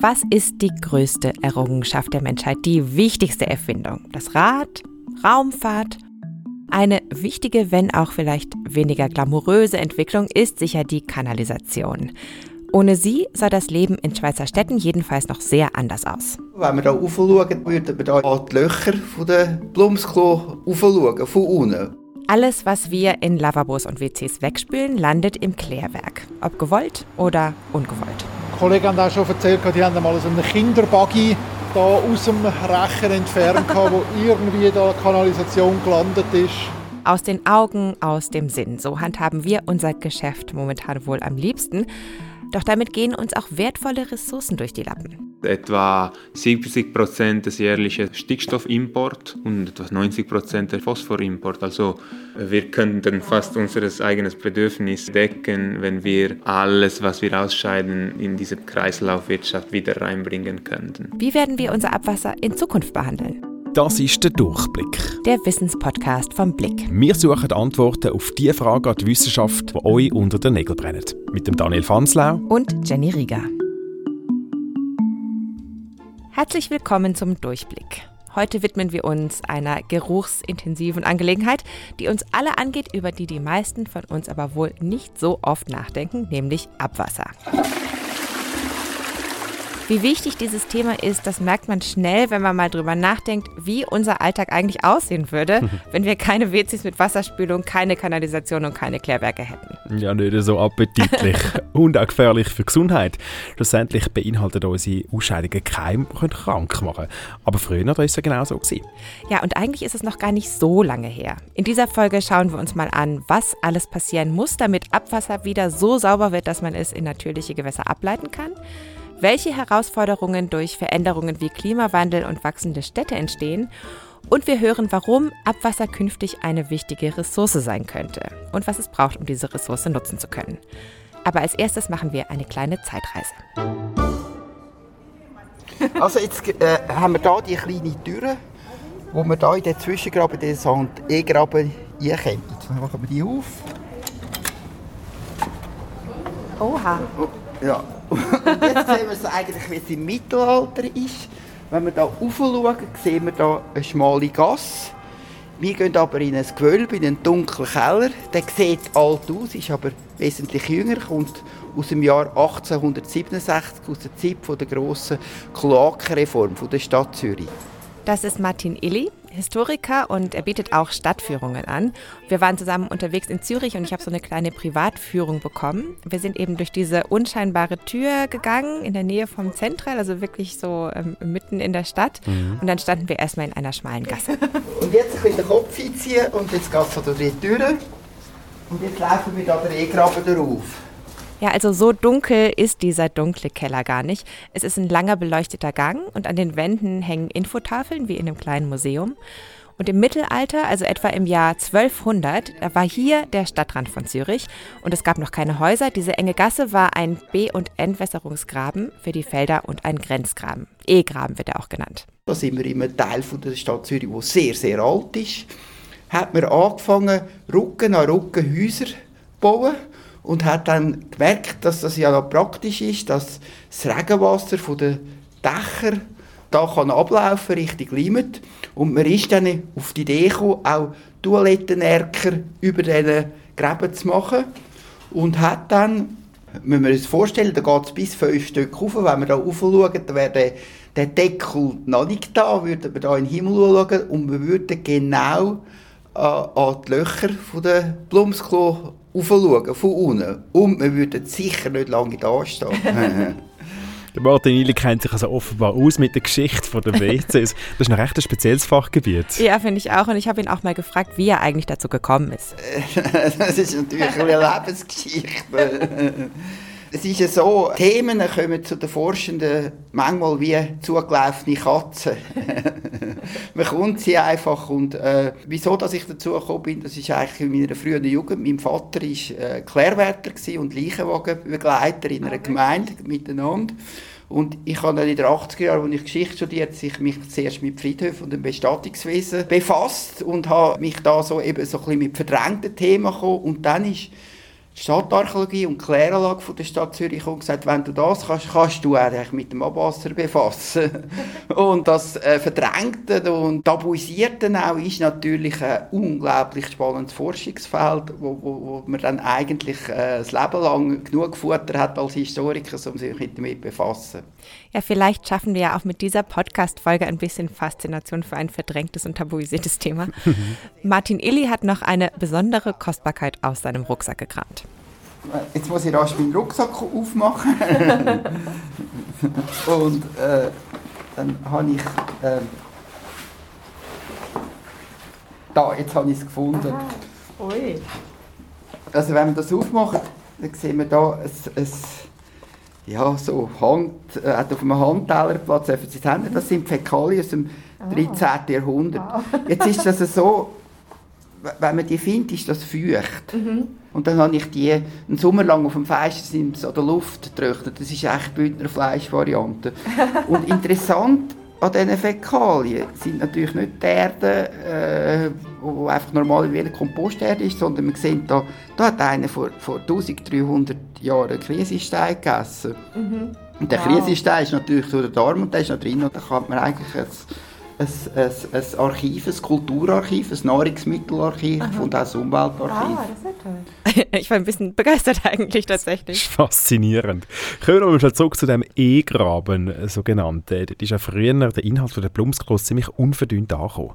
Was ist die größte Errungenschaft der Menschheit, die wichtigste Erfindung? Das Rad? Raumfahrt? Eine wichtige, wenn auch vielleicht weniger glamouröse Entwicklung ist sicher die Kanalisation. Ohne sie sah das Leben in Schweizer Städten jedenfalls noch sehr anders aus. Wenn wir hier rauf schauen, würden wir hier an die Löcher der Blumsklo schauen, von unten. Alles, was wir in Lavabos und WCs wegspülen, landet im Klärwerk. Ob gewollt oder ungewollt. Kollegen haben auch schon erzählt, die haben mal so einen Kinderbuggy aus dem Rechen entfernt, wo irgendwie da Kanalisation gelandet ist. Aus den Augen, aus dem Sinn. So handhaben wir unser Geschäft momentan wohl am liebsten. Doch damit gehen uns auch wertvolle Ressourcen durch die Lappen. Etwa 70 Prozent des jährlichen Stickstoffimports und etwa 90 Prozent der Phosphorimport. Also wir könnten fast unser eigenes Bedürfnis decken, wenn wir alles, was wir ausscheiden, in diese Kreislaufwirtschaft wieder reinbringen könnten. Wie werden wir unser Abwasser in Zukunft behandeln? Das ist der Durchblick. Der Wissenspodcast vom Blick. Wir suchen Antworten auf die Fragen an die Wissenschaft, die euch unter den Nägeln brennen. Mit dem Daniel Fanslau und Jenny Rieger. Herzlich willkommen zum Durchblick. Heute widmen wir uns einer geruchsintensiven Angelegenheit, die uns alle angeht, über die die meisten von uns aber wohl nicht so oft nachdenken, nämlich Abwasser. Wie wichtig dieses Thema ist, das merkt man schnell, wenn man mal drüber nachdenkt, wie unser Alltag eigentlich aussehen würde, wenn wir keine WCs mit Wasserspülung, keine Kanalisation und keine Klärwerke hätten. Ja, nicht so appetitlich und auch gefährlich für die Gesundheit. Schlussendlich beinhaltet unsere Ausscheidungen Keim, die können krank machen Aber früher war es ja genau so. Gewesen. Ja, und eigentlich ist es noch gar nicht so lange her. In dieser Folge schauen wir uns mal an, was alles passieren muss, damit Abwasser wieder so sauber wird, dass man es in natürliche Gewässer ableiten kann welche Herausforderungen durch Veränderungen wie Klimawandel und wachsende Städte entstehen und wir hören, warum Abwasser künftig eine wichtige Ressource sein könnte und was es braucht, um diese Ressource nutzen zu können. Aber als erstes machen wir eine kleine Zeitreise. Also jetzt äh, haben wir hier die kleine Tür, wo wir hier in den Zwischengraben, den Sand E-Graben einkommen. Dann machen wir die auf. Oha. Ja, und jetzt sehen wir es eigentlich, wie es im Mittelalter ist. Wenn wir hier rauf sehen wir hier eine schmale Gasse. Wir gehen aber in ein Gewölbe, in einen dunklen Keller. Der sieht alt aus, ist aber wesentlich jünger, kommt aus dem Jahr 1867, aus der Zeit der grossen Kloakenreform der Stadt Zürich. Das ist Martin Illy. Historiker und er bietet auch Stadtführungen an. Wir waren zusammen unterwegs in Zürich und ich habe so eine kleine Privatführung bekommen. Wir sind eben durch diese unscheinbare Tür gegangen in der Nähe vom Zentral, also wirklich so ähm, mitten in der Stadt. Mhm. Und dann standen wir erstmal in einer schmalen Gasse. Und jetzt ein bisschen den Kopf einziehen und jetzt geht es durch die Tür. Und jetzt laufen wir da den E-Graben drauf. Ja, also so dunkel ist dieser dunkle Keller gar nicht. Es ist ein langer beleuchteter Gang und an den Wänden hängen Infotafeln wie in einem kleinen Museum. Und im Mittelalter, also etwa im Jahr 1200, da war hier der Stadtrand von Zürich und es gab noch keine Häuser. Diese enge Gasse war ein B- und Entwässerungsgraben für die Felder und ein Grenzgraben. E-Graben wird er auch genannt. Da sind wir einem Teil von der Stadt Zürich, der sehr, sehr alt ist. Hat man angefangen, Rücken an Rücken Häuser zu bauen und hat dann gemerkt, dass das ja noch praktisch ist, dass das Regenwasser von den Dächern da kann ablaufen Richtung Limit. Und man ist dann auf die Idee gekommen, auch Toilettenerker über diesen Gräben zu machen. Und hat dann, wenn wir uns vorstellen, da geht es bis fünf Stück rauf, wenn wir da rauf schauen, dann wäre der, Deckel noch nicht da, würden wir da in den Himmel schauen. Und wir würden genau äh, an die Löcher von der Blumsklo aufschauen, von unten. Und wir würden sicher nicht lange da stehen. Der Martin Ili kennt sich also offenbar aus mit der Geschichte der WCs. Das ist noch recht ein spezielles Fachgebiet. Ja, finde ich auch. Und ich habe ihn auch mal gefragt, wie er eigentlich dazu gekommen ist. das ist natürlich eine Lebensgeschichte. Es ist ja so, Themen kommen zu den Forschenden manchmal wie zugelaufene Katzen. Man kommt sie einfach und äh, wieso, dass ich dazu gekommen bin, das ist eigentlich in meiner frühen Jugend. Mein Vater war äh, Klärwärter und Leichenwagenbegleiter in einer Gemeinde miteinander. Und ich habe dann in den 80er Jahren, als ich Geschichte studiert habe, mich zuerst mit Friedhöfen und dem Bestattungswesen befasst und habe mich da so eben so ein bisschen mit verdrängten Themen gekommen. Und dann ist Stadtarchäologie und Kläranlage von der Stadt Zürich und gesagt, wenn du das kannst, kannst du eigentlich mit dem Abwasser befassen. und das äh, Verdrängte und Tabuisierte auch ist natürlich ein unglaublich spannendes Forschungsfeld, wo, wo, wo man dann eigentlich äh, das Leben lang genug Futter hat als Historiker, um sich damit zu befassen. Ja, vielleicht schaffen wir ja auch mit dieser Podcast-Folge ein bisschen Faszination für ein verdrängtes und tabuisiertes Thema. Martin Illy hat noch eine besondere Kostbarkeit aus seinem Rucksack gekramt. Jetzt muss ich rasch meinen Rucksack aufmachen. und äh, dann habe ich. Äh, da, jetzt habe ich es gefunden. Ui. Also, wenn wir das aufmachen, dann sehen wir hier ein, ein ja, so Hand, äh, auf einem Handtellerplatz, das sind Fäkalien aus dem 13. Oh. Jahrhundert. Jetzt ist das so, wenn man die findet, ist das feucht. Mhm. Und dann habe ich die einen Sommer lang auf dem Feistersims an der Luft getrocknet. Das ist echt Bündner Fleischvariante. Und interessant an diesen Fäkalien sind natürlich nicht die Erde, äh, wo einfach normal wie eine Komposterde ist, sondern man sieht da, da hat einer vor, vor 1300 Jahren Krisenstein gegessen. Mhm. Und der wow. Krisenstein ist natürlich durch den Darm und der ist noch drin und da kann man eigentlich jetzt ein, ein, ein Archiv, ein Kulturarchiv, ein Nahrungsmittelarchiv Aha. und auch ein Umweltarchiv. Ah, das ist ja toll. Ich war ein bisschen begeistert eigentlich tatsächlich. Faszinierend. Kommen wir mal zurück zu dem E-Graben, so genannt. Das ist ja früher der Inhalt von der Blumskloss ziemlich unverdünnt angekommen.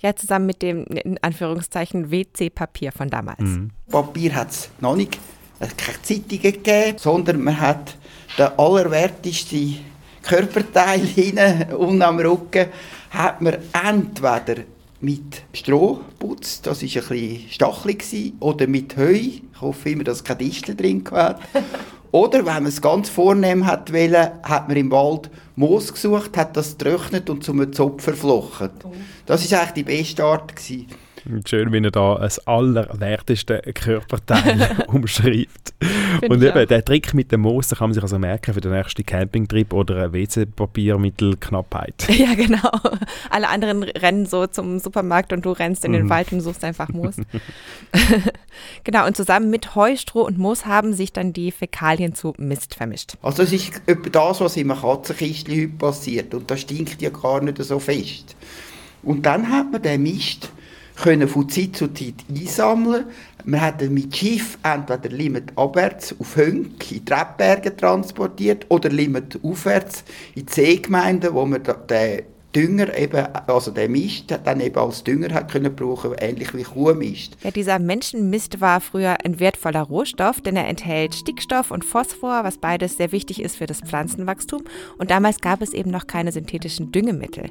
Ja, zusammen mit dem, in Anführungszeichen, WC-Papier von damals. Mhm. Papier hat es noch nicht, es keine Zeitungen gegeben, sondern man hat den allerwertesten Körperteil hinten und am Rücken hat man entweder mit Stroh putzt, das war ein bisschen stachelig, oder mit Heu, ich hoffe immer, dass kein Distel drin war. oder wenn man es ganz vornehm hat wollen, hat man im Wald Moos gesucht, hat das getrocknet und zum Zopf verflochten. Oh. Das war eigentlich die beste Art. Gewesen. Schön, wie er da das allerwerteste Körperteil umschreibt. und eben, der Trick mit dem Moos kann man sich also merken für den nächsten Campingtrip oder WC-Papiermittelknappheit. Ja, genau. Alle anderen rennen so zum Supermarkt und du rennst in den mhm. Wald und suchst einfach Moos. genau, und zusammen mit Heu, Stroh und Moos haben sich dann die Fäkalien zu Mist vermischt. Also das ist das, was im Katzenkistchen passiert und das stinkt ja gar nicht so fest. Und dann hat man den Mist können von Zeit zu Zeit einsammeln. Wir haben mit Schiff entweder Limit abwärts auf Hönk in Treppberge transportiert oder Limit aufwärts in Seegemeinden, wo man den Dünger eben, also der Mist, dann eben als Dünger hat können brauchen, ähnlich wie Kuhmist. Ja, dieser Menschenmist war früher ein wertvoller Rohstoff, denn er enthält Stickstoff und Phosphor, was beides sehr wichtig ist für das Pflanzenwachstum. Und damals gab es eben noch keine synthetischen Düngemittel.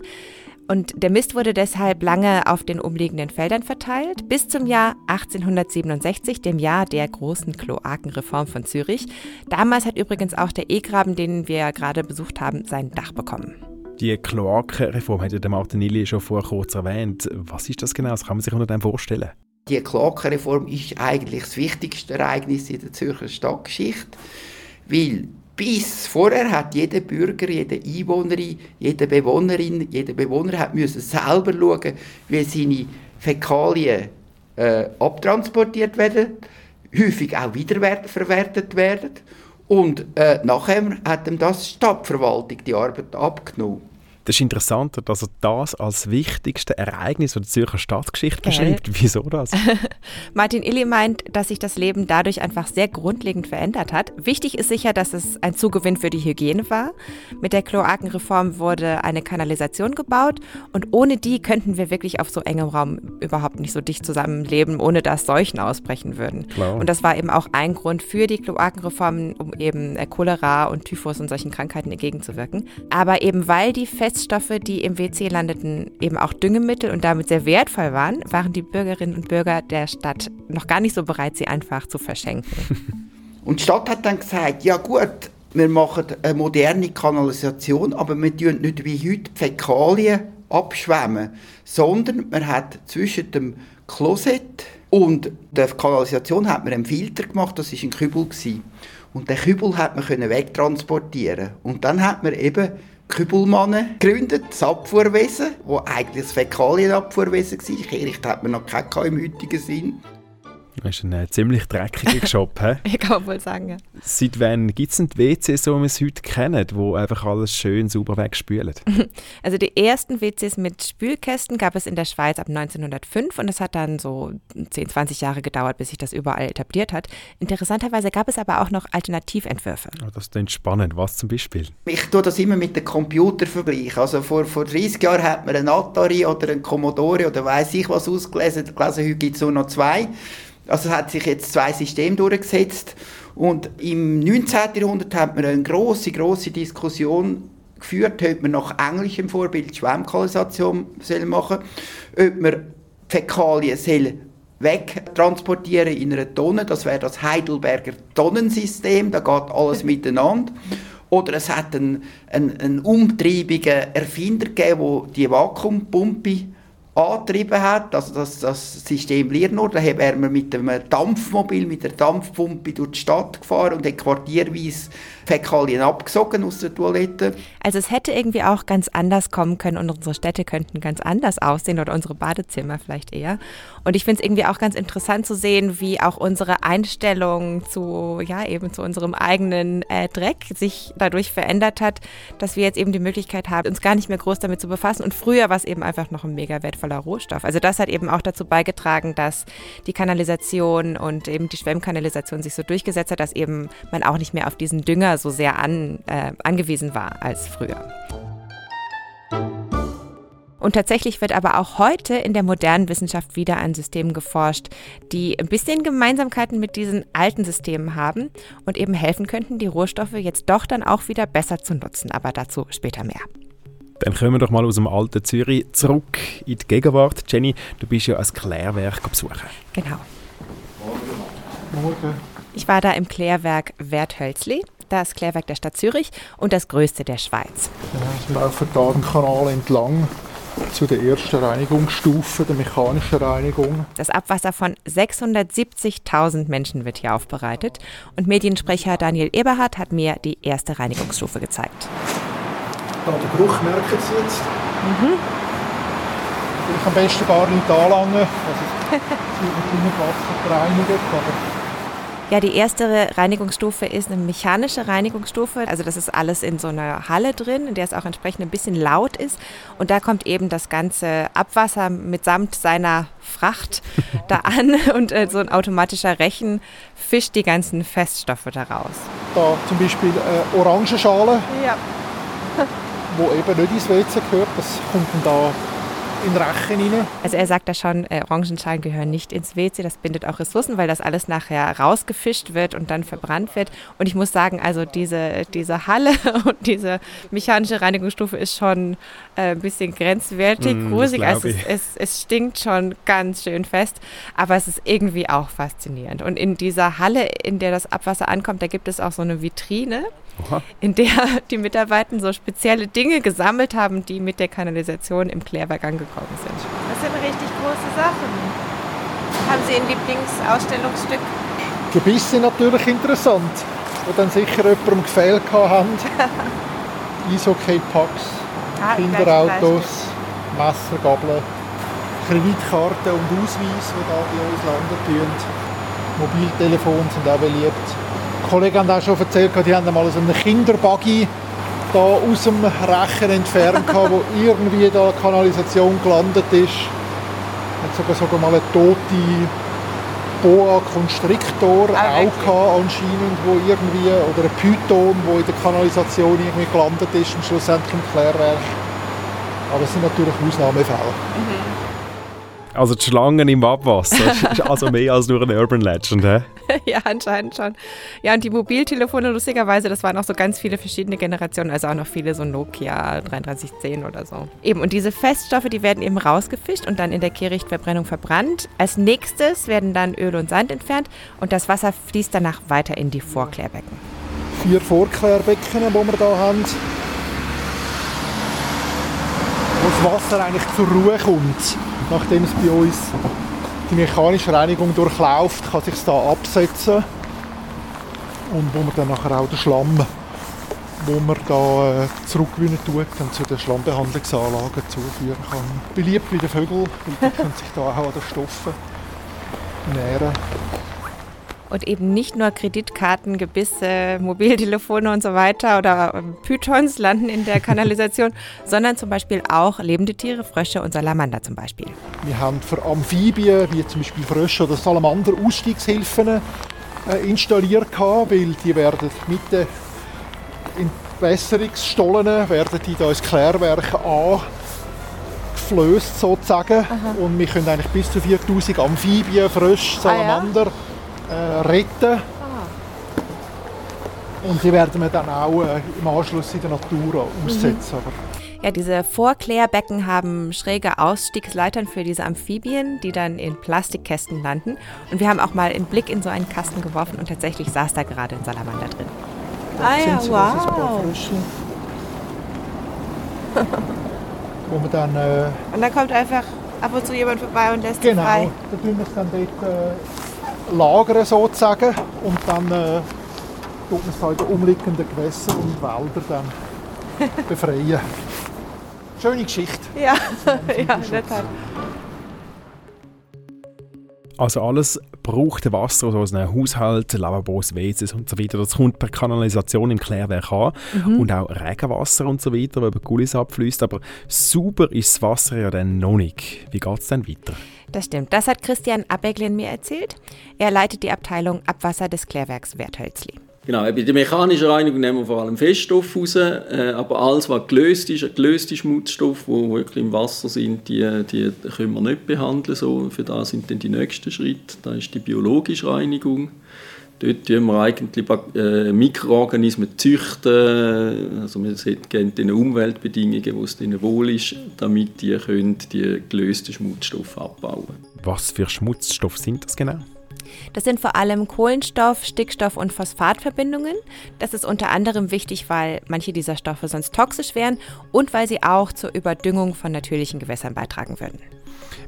Und der Mist wurde deshalb lange auf den umliegenden Feldern verteilt, bis zum Jahr 1867, dem Jahr der großen Kloakenreform von Zürich. Damals hat übrigens auch der E-Graben, den wir gerade besucht haben, sein Dach bekommen. Die Kloakenreform hat der Martinelli schon vor kurz erwähnt. Was ist das genau? Was kann man sich unter dem vorstellen? Die Kloakenreform ist eigentlich das wichtigste Ereignis in der Zürcher Stadtgeschichte, weil bis vorher hat jeder Bürger, jede Einwohnerin, jede Bewohnerin, jeder Bewohner hat müssen selber schauen, wie seine Fäkalien äh, abtransportiert werden, häufig auch wiederverwertet werden. Und äh, nachher hat ihm das Stadtverwaltung die Arbeit abgenommen. Das ist interessant, dass er das als wichtigste Ereignis der Zürcher Stadtgeschichte beschreibt. Äh. Wieso das? Martin Illy meint, dass sich das Leben dadurch einfach sehr grundlegend verändert hat. Wichtig ist sicher, dass es ein Zugewinn für die Hygiene war. Mit der Kloakenreform wurde eine Kanalisation gebaut und ohne die könnten wir wirklich auf so engem Raum überhaupt nicht so dicht zusammenleben, ohne dass Seuchen ausbrechen würden. Klar. Und das war eben auch ein Grund für die Kloakenreform, um eben Cholera und Typhus und solchen Krankheiten entgegenzuwirken. Aber eben weil die fest Reststoffe, die im WC landeten, eben auch Düngemittel und damit sehr wertvoll waren, waren die Bürgerinnen und Bürger der Stadt noch gar nicht so bereit, sie einfach zu verschenken. Und die Stadt hat dann gesagt, ja gut, wir machen eine moderne Kanalisation, aber wir tun nicht wie heute Fäkalien abschwemmen, sondern man hat zwischen dem Klosett und der Kanalisation hat man einen Filter gemacht, das war ein Kübel. Und den Kübel hat man wegtransportieren Und dann hat man eben Kübelmannen gegründet, das Abfuhrwesen, wo eigentlich das Fäkalienabfuhrwesen war. Kehricht hat man noch keinen im heutigen Sinn. Das ist ein äh, ziemlich dreckiger Job? Ich kann wohl sagen, ja. Seit wann gibt es denn die WCs, so wie wir es heute kennen, wo einfach alles schön sauber wegspülen? Also die ersten WCs mit Spülkästen gab es in der Schweiz ab 1905 und es hat dann so 10, 20 Jahre gedauert, bis sich das überall etabliert hat. Interessanterweise gab es aber auch noch Alternativentwürfe. Oh, das klingt spannend. Was zum Beispiel? Ich tue das immer mit dem Computer vergleichen. Also vor, vor 30 Jahren hat man einen Atari oder einen Commodore oder weiß ich was ausgelesen. gelesen heute gibt es nur noch zwei. Also es hat sich jetzt zwei Systeme durchgesetzt und im 19. Jahrhundert hat man eine große, große Diskussion geführt, ob man nach englischem Vorbild Schwemmkanalisation machen soll, ob man Fäkalien soll wegtransportieren in einer Tonne, das wäre das Heidelberger Tonnensystem, da geht alles miteinander. Oder es hat einen, einen, einen umtriebigen Erfinder gegeben, der die Vakuumpumpe angetrieben hat, also das, das System Liernor, da haben wir mit dem Dampfmobil, mit der Dampfpumpe durch die Stadt gefahren und hat quartierweise Fäkalien abgesogen aus der Toilette. Also es hätte irgendwie auch ganz anders kommen können und unsere Städte könnten ganz anders aussehen oder unsere Badezimmer vielleicht eher. Und ich finde es irgendwie auch ganz interessant zu sehen, wie auch unsere Einstellung zu, ja, eben zu unserem eigenen äh, Dreck sich dadurch verändert hat, dass wir jetzt eben die Möglichkeit haben, uns gar nicht mehr groß damit zu befassen. Und früher war es eben einfach noch ein mega wertvoller Rohstoff. Also das hat eben auch dazu beigetragen, dass die Kanalisation und eben die Schwemmkanalisation sich so durchgesetzt hat, dass eben man auch nicht mehr auf diesen Dünger so sehr an, äh, angewiesen war als früher. Und tatsächlich wird aber auch heute in der modernen Wissenschaft wieder an Systemen geforscht, die ein bisschen Gemeinsamkeiten mit diesen alten Systemen haben und eben helfen könnten, die Rohstoffe jetzt doch dann auch wieder besser zu nutzen. Aber dazu später mehr. Dann kommen wir doch mal aus dem alten Zürich zurück in die Gegenwart. Jenny, du bist ja als Klärwerk besuchen. Genau. Morgen. Ich war da im Klärwerk Werthölzli das Klärwerk der Stadt Zürich und das größte der Schweiz. Ja, wir laufen da den Kanal entlang zu der ersten Reinigungsstufe, der mechanischen Reinigung. Das Abwasser von 670.000 Menschen wird hier aufbereitet und Mediensprecher Daniel Eberhardt hat mir die erste Reinigungsstufe gezeigt. Ja, den Geruch merken Sie jetzt. Mhm. Ich am besten gar nicht anlangen. Also, mit Wasser gereinigt, aber ja, die erste Reinigungsstufe ist eine mechanische Reinigungsstufe. Also das ist alles in so einer Halle drin, in der es auch entsprechend ein bisschen laut ist. Und da kommt eben das ganze Abwasser mitsamt seiner Fracht da an und äh, so ein automatischer Rechen fischt die ganzen Feststoffe daraus. Da zum Beispiel äh, Orangenschale, ja. wo eben nicht ins WC gehört. Das kommt dann da in Rachen rein. Also er sagt da schon, äh, Orangenschalen gehören nicht ins WC, das bindet auch Ressourcen, weil das alles nachher rausgefischt wird und dann verbrannt wird. Und ich muss sagen, also diese, diese Halle und diese mechanische Reinigungsstufe ist schon äh, ein bisschen grenzwertig, mm, gruselig. Also es, es, es stinkt schon ganz schön fest, aber es ist irgendwie auch faszinierend. Und in dieser Halle, in der das Abwasser ankommt, da gibt es auch so eine Vitrine. In der die Mitarbeiter so spezielle Dinge gesammelt haben, die mit der Kanalisation im Klärwerk angekommen sind. Das sind richtig große Sachen. Haben Sie ein Lieblingsausstellungsstück? Gebisse natürlich interessant, wo dann sicher jemandem gefehlt haben. Eishockey-Packs, ah, Kinderautos, Messer, Gabeln, Kreditkarten und Ausweis, die da bei uns landen. Mobiltelefone sind auch beliebt. Kollegen haben auch schon erzählt, die haben mal so einen Kinderbuggy da aus dem Rechen entfernt, wo irgendwie da eine Kanalisation gelandet ist. Hat sogar, sogar mal eine tote Boa Constrictor ah, auch anscheinend, wo irgendwie, oder ein Python, wo in der Kanalisation irgendwie gelandet ist und schlussendlich im Klärwerk. Aber es sind natürlich Ausnahmefälle. Mhm. Also die Schlangen im Abwasser, ist also mehr als nur eine Urban Legend, hä? ja, anscheinend schon. Ja, und die Mobiltelefone, lustigerweise, das waren auch so ganz viele verschiedene Generationen, also auch noch viele so Nokia 3310 oder so. Eben, und diese Feststoffe, die werden eben rausgefischt und dann in der Kehrichtverbrennung verbrannt. Als nächstes werden dann Öl und Sand entfernt und das Wasser fließt danach weiter in die Vorklärbecken. Vier Vorklärbecken, die wir hier haben wo das Wasser eigentlich zur Ruhe kommt nachdem es bei uns die mechanische Reinigung durchläuft, kann sich da absetzen und wo man dann nachher auch den Schlamm, wo man da äh, zurückgewinnen tut, dann zu den Schlammbehandlungsanlagen zuführen kann. Beliebt bei den Vögeln, weil die können sich da auch an den Stoffen nähren. Und eben nicht nur Kreditkarten, Gebisse, Mobiltelefone und so weiter oder ähm, Pythons landen in der Kanalisation, sondern zum Beispiel auch lebende Tiere, Frösche und Salamander zum Beispiel. Wir haben für Amphibien, wie zum Beispiel Frösche oder Salamander, Ausstiegshilfen äh, installiert, weil die werden mit den Entwässerungsstollen werden die da ins Klärwerk angeflößt sozusagen. Aha. Und wir können eigentlich bis zu 4000 Amphibien, Frösche, Salamander ah, ja äh, retten. Ah. Und die werden wir dann auch äh, im Anschluss in der Natur aussetzen. Mhm. Ja, diese Vorklärbecken haben schräge Ausstiegsleitern für diese Amphibien, die dann in Plastikkästen landen. Und wir haben auch mal einen Blick in so einen Kasten geworfen und tatsächlich saß da gerade ein Salamander drin. ah ja, wow. Wo man dann, äh, und dann kommt einfach ab und zu jemand vorbei und lässt genau, frei. Genau, da tun wir es dann dort äh, lagern sozusagen und dann äh, tut man es halt umliegenden Gewässer und Wälder dann befreien. Schöne Geschichte. Ja, ja, total. Also alles braucht Wasser also aus einem Haushalt, Lavabos, WCs und so weiter. Das kommt per Kanalisation im Klärwerk an mhm. und auch Regenwasser und so weiter, das über Gullis abfließt. Aber sauber ist das Wasser ja dann noch nicht. Wie geht es dann weiter? Das stimmt. Das hat Christian Abeglin mir erzählt. Er leitet die Abteilung Abwasser des Klärwerks Werthölzli. Genau, bei der mechanischen Reinigung nehmen wir vor allem Feststoff raus, äh, aber alles, was gelöst ist, gelöste Schmutzstoffe, die wirklich im Wasser sind, die, die können wir nicht behandeln. So. Für das sind dann die nächsten Schritte. Da ist die biologische Reinigung. Dort züchten wir eigentlich äh, Mikroorganismen züchten. Also wir geben den Umweltbedingungen, wo es ihnen wohl ist, damit die können die gelösten Schmutzstoffe abbauen Was für Schmutzstoffe sind das genau? Das sind vor allem Kohlenstoff, Stickstoff und Phosphatverbindungen. Das ist unter anderem wichtig, weil manche dieser Stoffe sonst toxisch wären und weil sie auch zur Überdüngung von natürlichen Gewässern beitragen würden.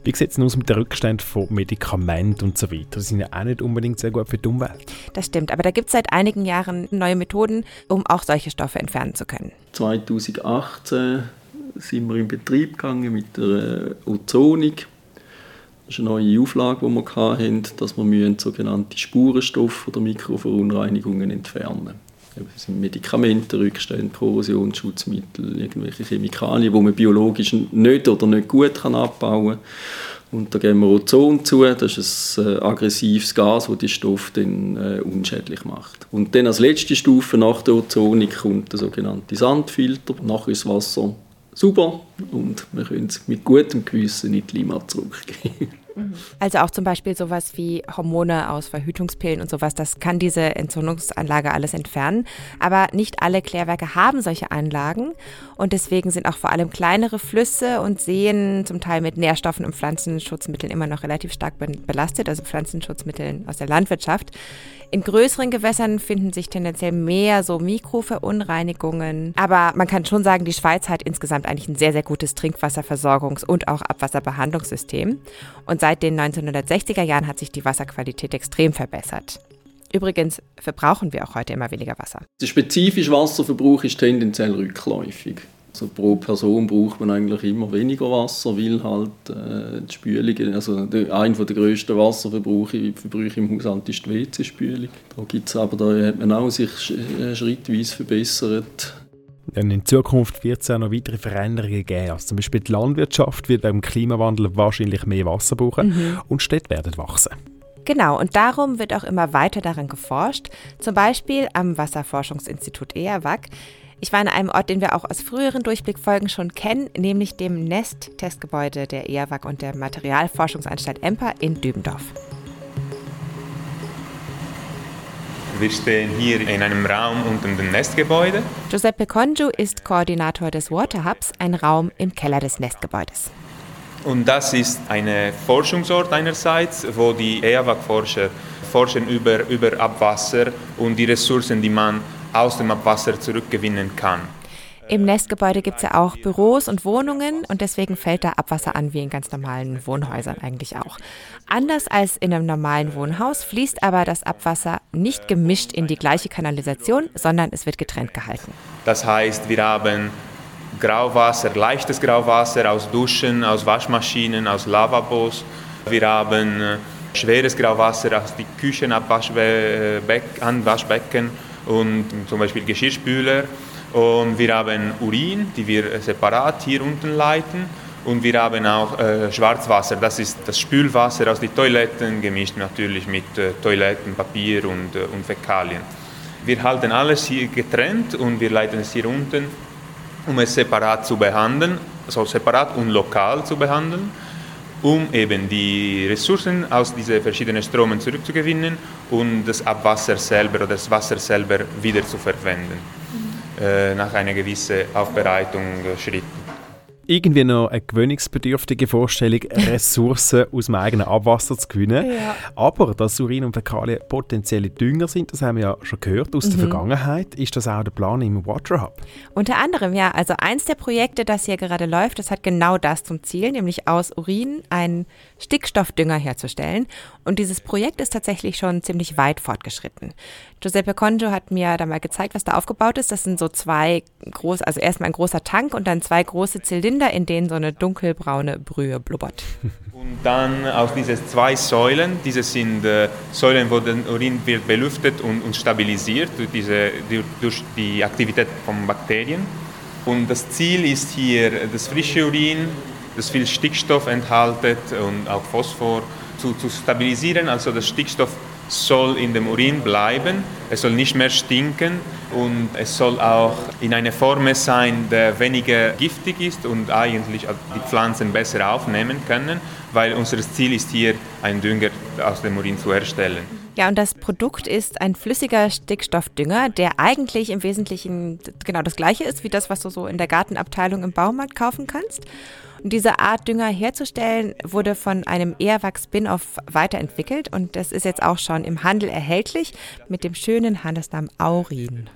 Wie sieht es aus mit dem Rückstand von Medikamenten und so weiter? Die sind ja auch nicht unbedingt sehr gut für die Umwelt. Das stimmt, aber da gibt es seit einigen Jahren neue Methoden, um auch solche Stoffe entfernen zu können. 2018 sind wir in Betrieb gegangen mit der Ozonik. Das ist eine neue Auflage, die wir hatten, dass wir sogenannte Spurenstoffe oder Mikroverunreinigungen entfernen müssen. Sind Medikamente, Rückstände, Korrosionsschutzmittel, irgendwelche Chemikalien, die man biologisch nicht oder nicht gut abbauen kann. Und da geben wir Ozon zu, das ist ein äh, aggressives Gas, das die Stoffe dann äh, unschädlich macht. Und dann als letzte Stufe nach der Ozonik kommt der sogenannte Sandfilter. Nachher das Wasser super und wir können es mit gutem Gewissen in die Klima zurückgeben. Also auch zum Beispiel sowas wie Hormone aus Verhütungspillen und sowas, das kann diese Entzündungsanlage alles entfernen. Aber nicht alle Klärwerke haben solche Anlagen und deswegen sind auch vor allem kleinere Flüsse und Seen zum Teil mit Nährstoffen und Pflanzenschutzmitteln immer noch relativ stark belastet, also Pflanzenschutzmitteln aus der Landwirtschaft. In größeren Gewässern finden sich tendenziell mehr so Mikroverunreinigungen. Aber man kann schon sagen, die Schweiz hat insgesamt eigentlich ein sehr, sehr gutes Trinkwasserversorgungs- und auch Abwasserbehandlungssystem. Und seit den 1960er Jahren hat sich die Wasserqualität extrem verbessert. Übrigens verbrauchen wir auch heute immer weniger Wasser. Der spezifische Wasserverbrauch ist tendenziell rückläufig. Also pro Person braucht man eigentlich immer weniger Wasser, weil halt äh, die Spülung, also der, der grössten Wasserverbrauche im Haushalt ist die WC-Spülung. Da gibt's aber da hat man auch sich äh, schrittweise verbessert. In Zukunft wird es auch noch weitere Veränderungen geben. Also zum Beispiel die Landwirtschaft wird beim Klimawandel wahrscheinlich mehr Wasser brauchen mhm. und Städte werden wachsen. Genau, und darum wird auch immer weiter daran geforscht, zum Beispiel am Wasserforschungsinstitut EAWAG. Ich war an einem Ort, den wir auch aus früheren Durchblickfolgen schon kennen, nämlich dem NEST-Testgebäude der EAWAG und der Materialforschungsanstalt EMPA in Dübendorf. Wir stehen hier in einem Raum unter dem Nestgebäude. Giuseppe Congiu ist Koordinator des Water Hubs, ein Raum im Keller des Nestgebäudes. Und das ist ein Forschungsort einerseits, wo die EAWAG-Forscher forschen über, über Abwasser und die Ressourcen, die man aus dem Abwasser zurückgewinnen kann. Im Nestgebäude gibt es ja auch Büros und Wohnungen und deswegen fällt da Abwasser an wie in ganz normalen Wohnhäusern eigentlich auch. Anders als in einem normalen Wohnhaus fließt aber das Abwasser nicht gemischt in die gleiche Kanalisation, sondern es wird getrennt gehalten. Das heißt, wir haben Grauwasser, leichtes Grauwasser aus Duschen, aus Waschmaschinen, aus Lavabos. Wir haben schweres Grauwasser aus den Küchenanwaschbecken und zum Beispiel Geschirrspüler. Und wir haben Urin, die wir separat hier unten leiten. Und wir haben auch äh, Schwarzwasser, das ist das Spülwasser aus den Toiletten, gemischt natürlich mit äh, Toilettenpapier und, äh, und Fäkalien. Wir halten alles hier getrennt und wir leiten es hier unten, um es separat zu behandeln, also separat und lokal zu behandeln, um eben die Ressourcen aus diesen verschiedenen Stromen zurückzugewinnen und das Abwasser selber oder das Wasser selber wieder zu verwenden, äh, nach einer gewissen Aufbereitung äh, Schritten irgendwie noch eine gewöhnungsbedürftige Vorstellung, Ressourcen aus dem eigenen Abwasser zu gewinnen. Ja. Aber dass Urin und Fäkalien potenzielle Dünger sind, das haben wir ja schon gehört aus mhm. der Vergangenheit. Ist das auch der Plan im Water Hub? Unter anderem, ja. Also eins der Projekte, das hier gerade läuft, das hat genau das zum Ziel, nämlich aus Urin einen Stickstoffdünger herzustellen. Und dieses Projekt ist tatsächlich schon ziemlich weit fortgeschritten. Giuseppe Conjo hat mir da mal gezeigt, was da aufgebaut ist. Das sind so zwei groß, also erstmal ein großer Tank und dann zwei große Zylinder, in denen so eine dunkelbraune Brühe blubbert. Und dann aus diesen zwei Säulen, diese sind äh, Säulen, wo der Urin wird belüftet und, und stabilisiert durch, diese, durch die Aktivität von Bakterien. Und das Ziel ist hier, das frische Urin, das viel Stickstoff enthaltet und auch Phosphor, zu, zu stabilisieren. Also das Stickstoff soll in dem Urin bleiben, es soll nicht mehr stinken und es soll auch in einer Form sein, der weniger giftig ist und eigentlich die Pflanzen besser aufnehmen können, weil unser Ziel ist hier, einen Dünger aus dem Urin zu erstellen. Ja, und das Produkt ist ein flüssiger Stickstoffdünger, der eigentlich im Wesentlichen genau das gleiche ist wie das, was du so in der Gartenabteilung im Baumarkt kaufen kannst. Und diese Art Dünger herzustellen, wurde von einem Ehrwachs-Spin-Off weiterentwickelt und das ist jetzt auch schon im Handel erhältlich mit dem schönen Handelsnamen Aurin.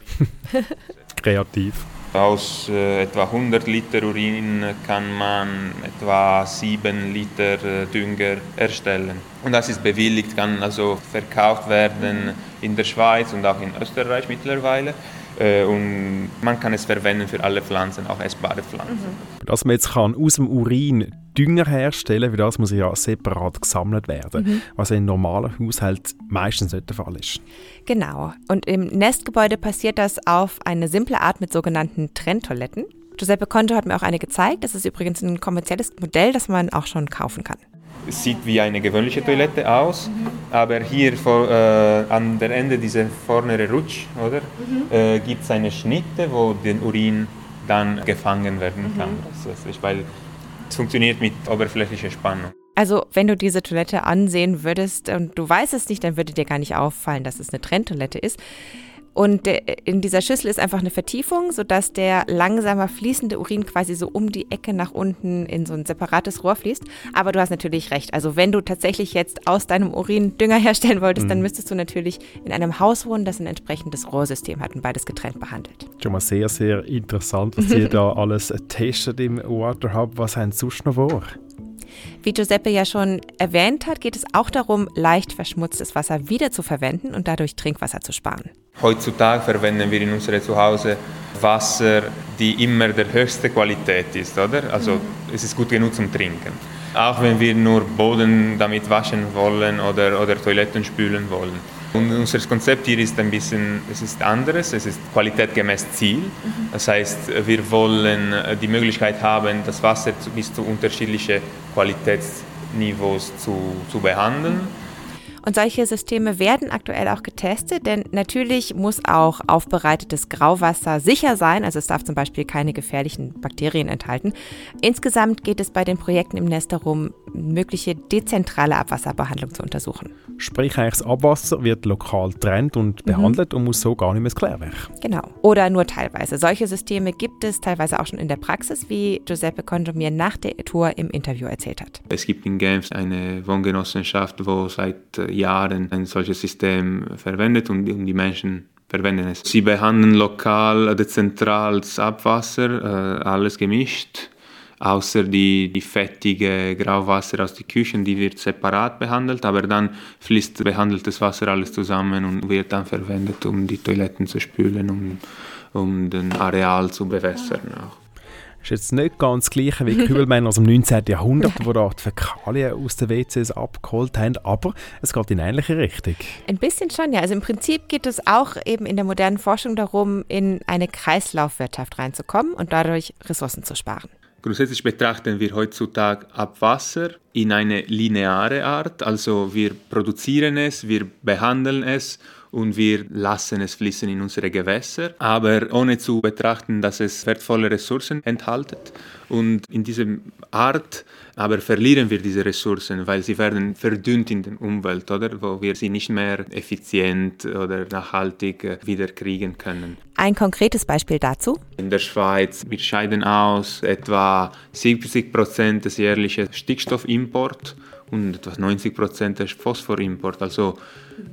Kreativ. Aus äh, etwa 100 Liter Urin kann man etwa 7 Liter äh, Dünger erstellen. Und das ist bewilligt, kann also verkauft werden in der Schweiz und auch in Österreich mittlerweile. Äh, und man kann es verwenden für alle Pflanzen, auch essbare Pflanzen. Mhm. Dass man jetzt kann aus dem Urin Dünger herstellen kann, das muss ja separat gesammelt werden, mhm. was in normalen Haushalt meistens nicht der Fall ist. Genau. Und im Nestgebäude passiert das auf eine simple Art mit sogenannten Trenntoiletten. Giuseppe Conto hat mir auch eine gezeigt. Das ist übrigens ein kommerzielles Modell, das man auch schon kaufen kann sieht wie eine gewöhnliche Toilette aus, mhm. aber hier vor, äh, an der Ende dieser vordere Rutsch, oder, mhm. äh, gibt es eine Schnitte, wo der Urin dann gefangen werden kann. Mhm. Das ist, weil es funktioniert mit oberflächlicher Spannung. Also, wenn du diese Toilette ansehen würdest und du weißt es nicht, dann würde dir gar nicht auffallen, dass es eine Trenntoilette ist. Und in dieser Schüssel ist einfach eine Vertiefung, sodass der langsamer fließende Urin quasi so um die Ecke nach unten in so ein separates Rohr fließt. Aber du hast natürlich recht. Also wenn du tatsächlich jetzt aus deinem Urin Dünger herstellen wolltest, mhm. dann müsstest du natürlich in einem Haus wohnen, das ein entsprechendes Rohrsystem hat und beides getrennt behandelt. Schon mal sehr, sehr interessant, was ihr da alles testet im Water Hub. Was haben Sie sonst noch vor? Wie Giuseppe ja schon erwähnt hat, geht es auch darum, leicht verschmutztes Wasser wiederzuverwenden und dadurch Trinkwasser zu sparen. Heutzutage verwenden wir in unserem Zuhause Wasser, die immer der höchste Qualität ist, oder? Also mhm. es ist gut genug zum Trinken. Auch wenn wir nur Boden damit waschen wollen oder, oder Toiletten spülen wollen. Und unser Konzept hier ist ein bisschen, es ist anderes, es ist qualitätgemäß Ziel. Mhm. Das heißt, wir wollen die Möglichkeit haben, das Wasser bis zu unterschiedlichen Qualitätsniveaus zu, zu behandeln. Und solche Systeme werden aktuell auch getestet, denn natürlich muss auch aufbereitetes Grauwasser sicher sein, also es darf zum Beispiel keine gefährlichen Bakterien enthalten. Insgesamt geht es bei den Projekten im Nest darum, mögliche dezentrale Abwasserbehandlung zu untersuchen. Sprich, das Abwasser wird lokal trennt und mhm. behandelt mhm. und muss so gar nicht mehr ins Klärwerk. Genau. Oder nur teilweise. Solche Systeme gibt es teilweise auch schon in der Praxis, wie Giuseppe Conjo mir nach der Tour im Interview erzählt hat. Es gibt in Genf eine Wohngenossenschaft, wo seit äh, Jahren ein solches System verwendet und die Menschen verwenden es. Sie behandeln lokal, dezentral das Abwasser, äh, alles gemischt, außer die, die fettige Grauwasser aus den Küchen, die wird separat behandelt, aber dann fließt behandeltes Wasser alles zusammen und wird dann verwendet, um die Toiletten zu spülen, um, um den Areal zu bewässern auch. ist jetzt nicht ganz das gleiche wie Kübelmänner aus dem 19. Jahrhundert, die da die Fäkalien aus den WCs abgeholt haben, aber es geht in ähnliche Richtung. Ein bisschen schon, ja. Also im Prinzip geht es auch eben in der modernen Forschung darum, in eine Kreislaufwirtschaft reinzukommen und dadurch Ressourcen zu sparen. Grundsätzlich betrachten wir heutzutage Abwasser in eine lineare Art, also wir produzieren es, wir behandeln es und wir lassen es fließen in unsere Gewässer, aber ohne zu betrachten, dass es wertvolle Ressourcen enthält. Und in dieser Art aber verlieren wir diese Ressourcen, weil sie werden verdünnt in der Umwelt, oder? Wo wir sie nicht mehr effizient oder nachhaltig äh, wieder kriegen können. Ein konkretes Beispiel dazu? In der Schweiz, wir scheiden aus etwa 70 Prozent des jährlichen Stickstoffimports und etwa 90 Prozent des Phosphorimport. Also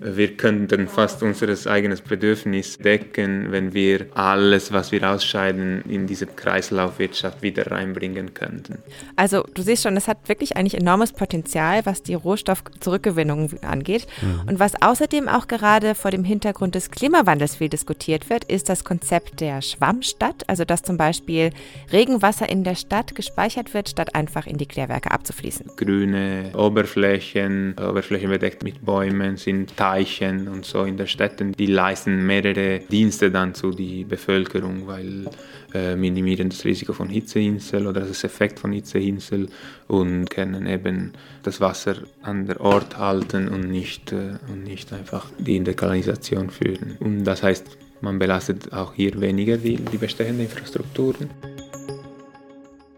wir könnten fast unser eigenes Bedürfnis decken, wenn wir alles, was wir ausscheiden, in diese Kreislaufwirtschaft wieder reinbringen könnten. Also du siehst schon, es hat wirklich eigentlich enormes Potenzial, was die Rohstoffzurückgewinnung angeht. Mhm. Und was außerdem auch gerade vor dem Hintergrund des Klimawandels viel diskutiert wird, ist das Konzept der Schwammstadt, also dass zum Beispiel Regenwasser in der Stadt gespeichert wird, statt einfach in die Klärwerke abzufließen. Grüne Oberflächen, Oberflächen bedeckt mit Bäumen sind Teichen und so in den Städten, die leisten mehrere Dienste dann zu der Bevölkerung, weil äh, minimieren das Risiko von Hitzeinsel oder das Effekt von Hitzeinsel und können eben das Wasser an der Ort halten und nicht, äh, und nicht einfach die in der Kanalisation führen. Und das heißt, man belastet auch hier weniger die, die bestehenden Infrastrukturen.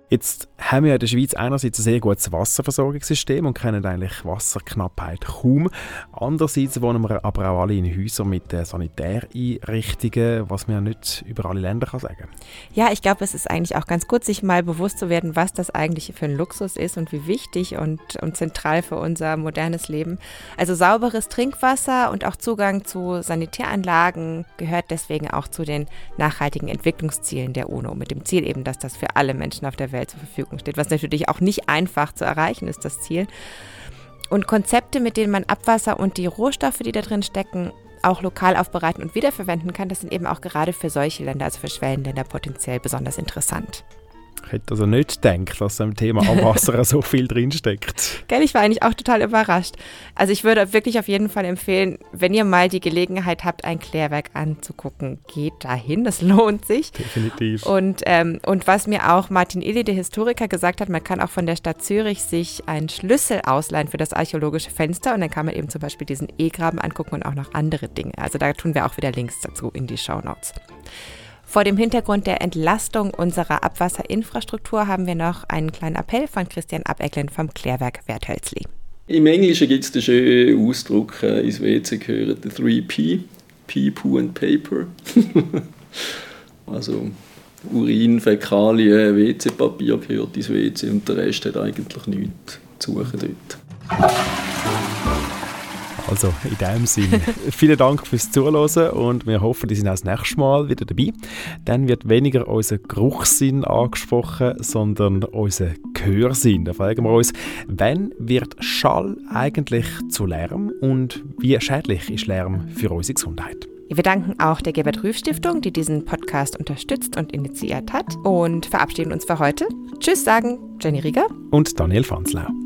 Jetzt haben wir in der Schweiz einerseits ein sehr gutes Wasserversorgungssystem und kennen eigentlich Wasserknappheit kaum. Andererseits wohnen wir aber auch alle in Häusern mit Sanitäreinrichtungen, was man ja nicht über alle Länder kann sagen Ja, ich glaube, es ist eigentlich auch ganz gut, sich mal bewusst zu werden, was das eigentlich für ein Luxus ist und wie wichtig und, und zentral für unser modernes Leben. Also sauberes Trinkwasser und auch Zugang zu Sanitäranlagen gehört deswegen auch zu den nachhaltigen Entwicklungszielen der UNO, mit dem Ziel eben, dass das für alle Menschen auf der Welt Welt zur Verfügung steht, was natürlich auch nicht einfach zu erreichen ist, das Ziel. Und Konzepte, mit denen man Abwasser und die Rohstoffe, die da drin stecken, auch lokal aufbereiten und wiederverwenden kann, das sind eben auch gerade für solche Länder, also für Schwellenländer, potenziell besonders interessant. Ich hätte also nicht gedacht, dass im Thema Abwasser so viel drinsteckt. Gell, ich war eigentlich auch total überrascht. Also ich würde wirklich auf jeden Fall empfehlen, wenn ihr mal die Gelegenheit habt, ein Klärwerk anzugucken, geht dahin, das lohnt sich. Definitiv. Und, ähm, und was mir auch Martin Illy, der Historiker, gesagt hat, man kann auch von der Stadt Zürich sich einen Schlüssel ausleihen für das archäologische Fenster und dann kann man eben zum Beispiel diesen E-Graben angucken und auch noch andere Dinge. Also da tun wir auch wieder Links dazu in die Show Notes. Vor dem Hintergrund der Entlastung unserer Abwasserinfrastruktur haben wir noch einen kleinen Appell von Christian Abecklen vom Klärwerk Werthölzli. Im Englischen gibt es den schönen Ausdruck, äh, ins WC gehören die 3P, Pee, Poo and Paper. also Urin, Fäkalien, WC-Papier gehört ins WC und der Rest hat eigentlich nichts zu suchen dort. Also in dem Sinne, vielen Dank fürs Zuhören und wir hoffen, die sind auch das nächste Mal wieder dabei. Dann wird weniger unser Geruchssinn angesprochen, sondern unser Gehörsinn. Da fragen wir uns, wann wird Schall eigentlich zu Lärm und wie schädlich ist Lärm für unsere Gesundheit? Wir danken auch der Gebert Rüff Stiftung, die diesen Podcast unterstützt und initiiert hat und verabschieden uns für heute. Tschüss sagen Jenny Rieger und Daniel Fanslau.